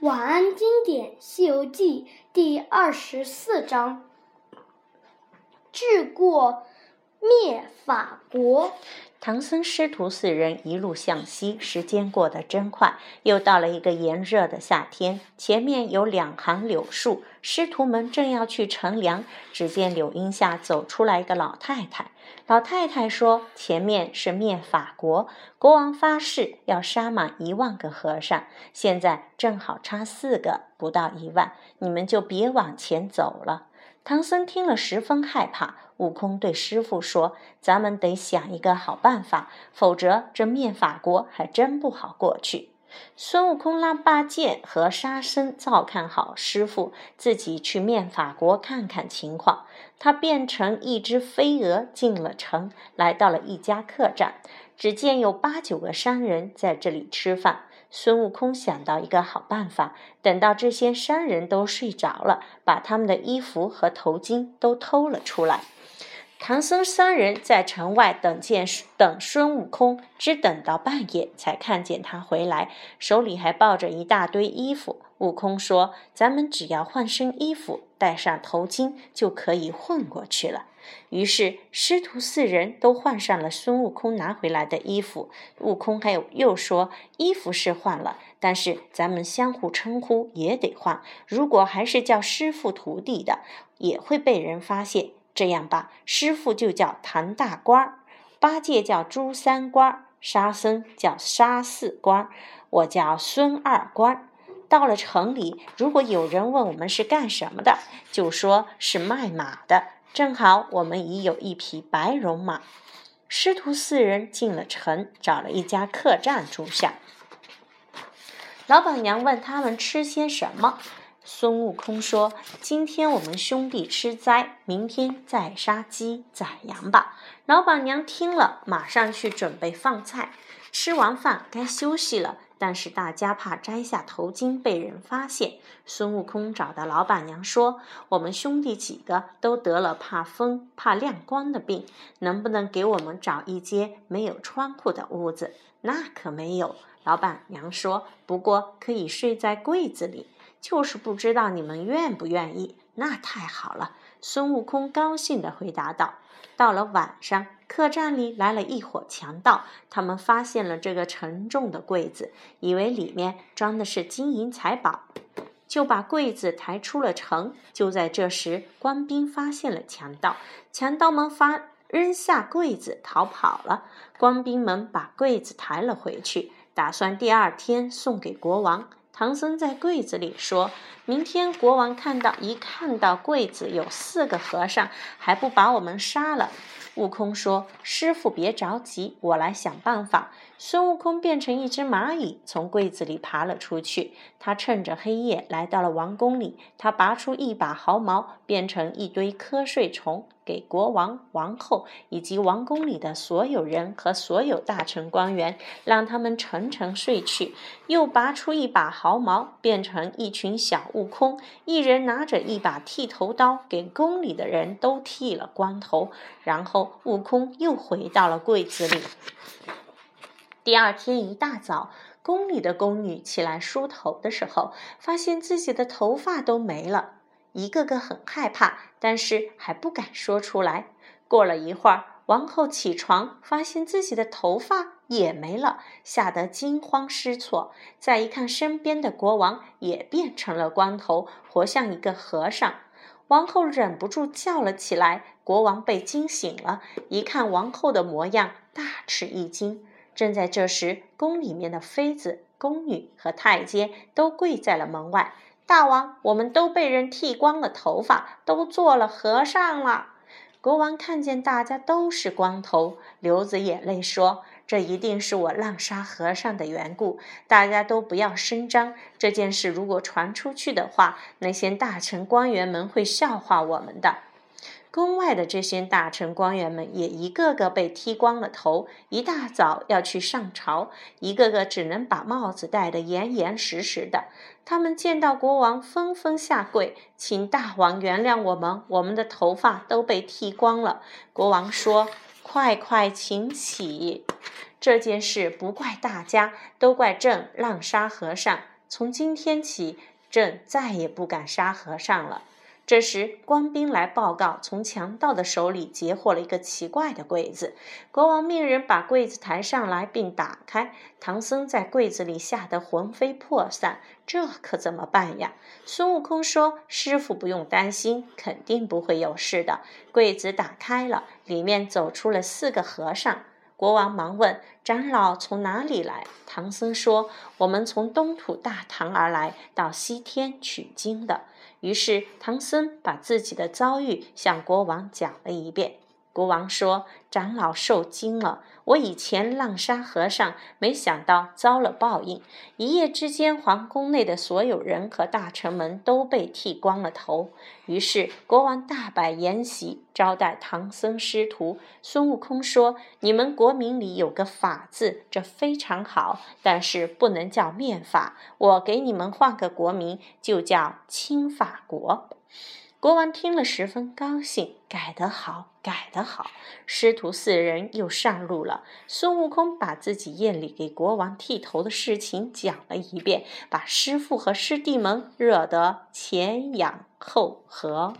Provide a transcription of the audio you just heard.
晚安经典《西游记》第二十四章：治过灭法国。唐僧师徒四人一路向西，时间过得真快。又到了一个炎热的夏天，前面有两行柳树，师徒们正要去乘凉，只见柳荫下走出来一个老太太。老太太说：“前面是灭法国，国王发誓要杀满一万个和尚，现在正好差四个，不到一万，你们就别往前走了。”唐僧听了十分害怕。悟空对师傅说：“咱们得想一个好办法，否则这灭法国还真不好过去。”孙悟空拉八戒和沙僧照看好师傅，自己去灭法国看看情况。他变成一只飞蛾进了城，来到了一家客栈，只见有八九个商人在这里吃饭。孙悟空想到一个好办法，等到这些商人都睡着了，把他们的衣服和头巾都偷了出来。唐僧三人在城外等见等孙悟空，只等到半夜才看见他回来，手里还抱着一大堆衣服。悟空说：“咱们只要换身衣服，戴上头巾，就可以混过去了。”于是师徒四人都换上了孙悟空拿回来的衣服。悟空还有又说：“衣服是换了，但是咱们相互称呼也得换。如果还是叫师傅徒弟的，也会被人发现。”这样吧，师傅就叫唐大官儿，八戒叫朱三官，沙僧叫沙四官，我叫孙二官。到了城里，如果有人问我们是干什么的，就说是卖马的。正好我们已有一匹白绒马。师徒四人进了城，找了一家客栈住下。老板娘问他们吃些什么。孙悟空说：“今天我们兄弟吃斋，明天再杀鸡宰羊吧。”老板娘听了，马上去准备放菜。吃完饭该休息了，但是大家怕摘下头巾被人发现。孙悟空找到老板娘说：“我们兄弟几个都得了怕风、怕亮光的病，能不能给我们找一间没有窗户的屋子？”那可没有。老板娘说：“不过可以睡在柜子里。”就是不知道你们愿不愿意，那太好了。孙悟空高兴地回答道。到了晚上，客栈里来了一伙强盗，他们发现了这个沉重的柜子，以为里面装的是金银财宝，就把柜子抬出了城。就在这时，官兵发现了强盗，强盗们发扔下柜子逃跑了。官兵们把柜子抬了回去，打算第二天送给国王。唐僧在柜子里说：“明天国王看到一看到柜子有四个和尚，还不把我们杀了？”悟空说：“师傅别着急，我来想办法。”孙悟空变成一只蚂蚁，从柜子里爬了出去。他趁着黑夜来到了王宫里，他拔出一把毫毛，变成一堆瞌睡虫，给国王、王后以及王宫里的所有人和所有大臣官员，让他们沉沉睡去。又拔出一把毫毛，变成一群小悟空，一人拿着一把剃头刀，给宫里的人都剃了光头。然后悟空又回到了柜子里。第二天一大早，宫里的宫女起来梳头的时候，发现自己的头发都没了，一个个很害怕，但是还不敢说出来。过了一会儿，王后起床，发现自己的头发也没了，吓得惊慌失措。再一看，身边的国王也变成了光头，活像一个和尚。王后忍不住叫了起来。国王被惊醒了，一看王后的模样，大吃一惊。正在这时，宫里面的妃子、宫女和太监都跪在了门外。大王，我们都被人剃光了头发，都做了和尚了。国王看见大家都是光头，流着眼泪说：“这一定是我滥杀和尚的缘故。大家都不要声张。这件事如果传出去的话，那些大臣官员们会笑话我们的。”宫外的这些大臣官员们也一个个被剃光了头，一大早要去上朝，一个个只能把帽子戴得严严实实的。他们见到国王，纷纷下跪，请大王原谅我们，我们的头发都被剃光了。国王说：“快快请起，这件事不怪大家，都怪朕滥杀和尚。”从今天起，朕再也不敢杀和尚了。”这时，官兵来报告，从强盗的手里截获了一个奇怪的柜子。国王命人把柜子抬上来并打开，唐僧在柜子里吓得魂飞魄散，这可怎么办呀？孙悟空说：“师傅不用担心，肯定不会有事的。”柜子打开了，里面走出了四个和尚。国王忙问：“长老从哪里来？”唐僧说：“我们从东土大唐而来，到西天取经的。”于是，唐僧把自己的遭遇向国王讲了一遍。国王说：“长老受惊了。我以前浪沙和尚，没想到遭了报应。一夜之间，皇宫内的所有人和大臣们都被剃光了头。于是，国王大摆筵席，招待唐僧师徒。孙悟空说：‘你们国民里有个法字，这非常好，但是不能叫面法。我给你们换个国名，就叫清法国。’”国王听了十分高兴，改得好，改得好。师徒四人又上路了。孙悟空把自己夜里给国王剃头的事情讲了一遍，把师傅和师弟们惹得前仰后合。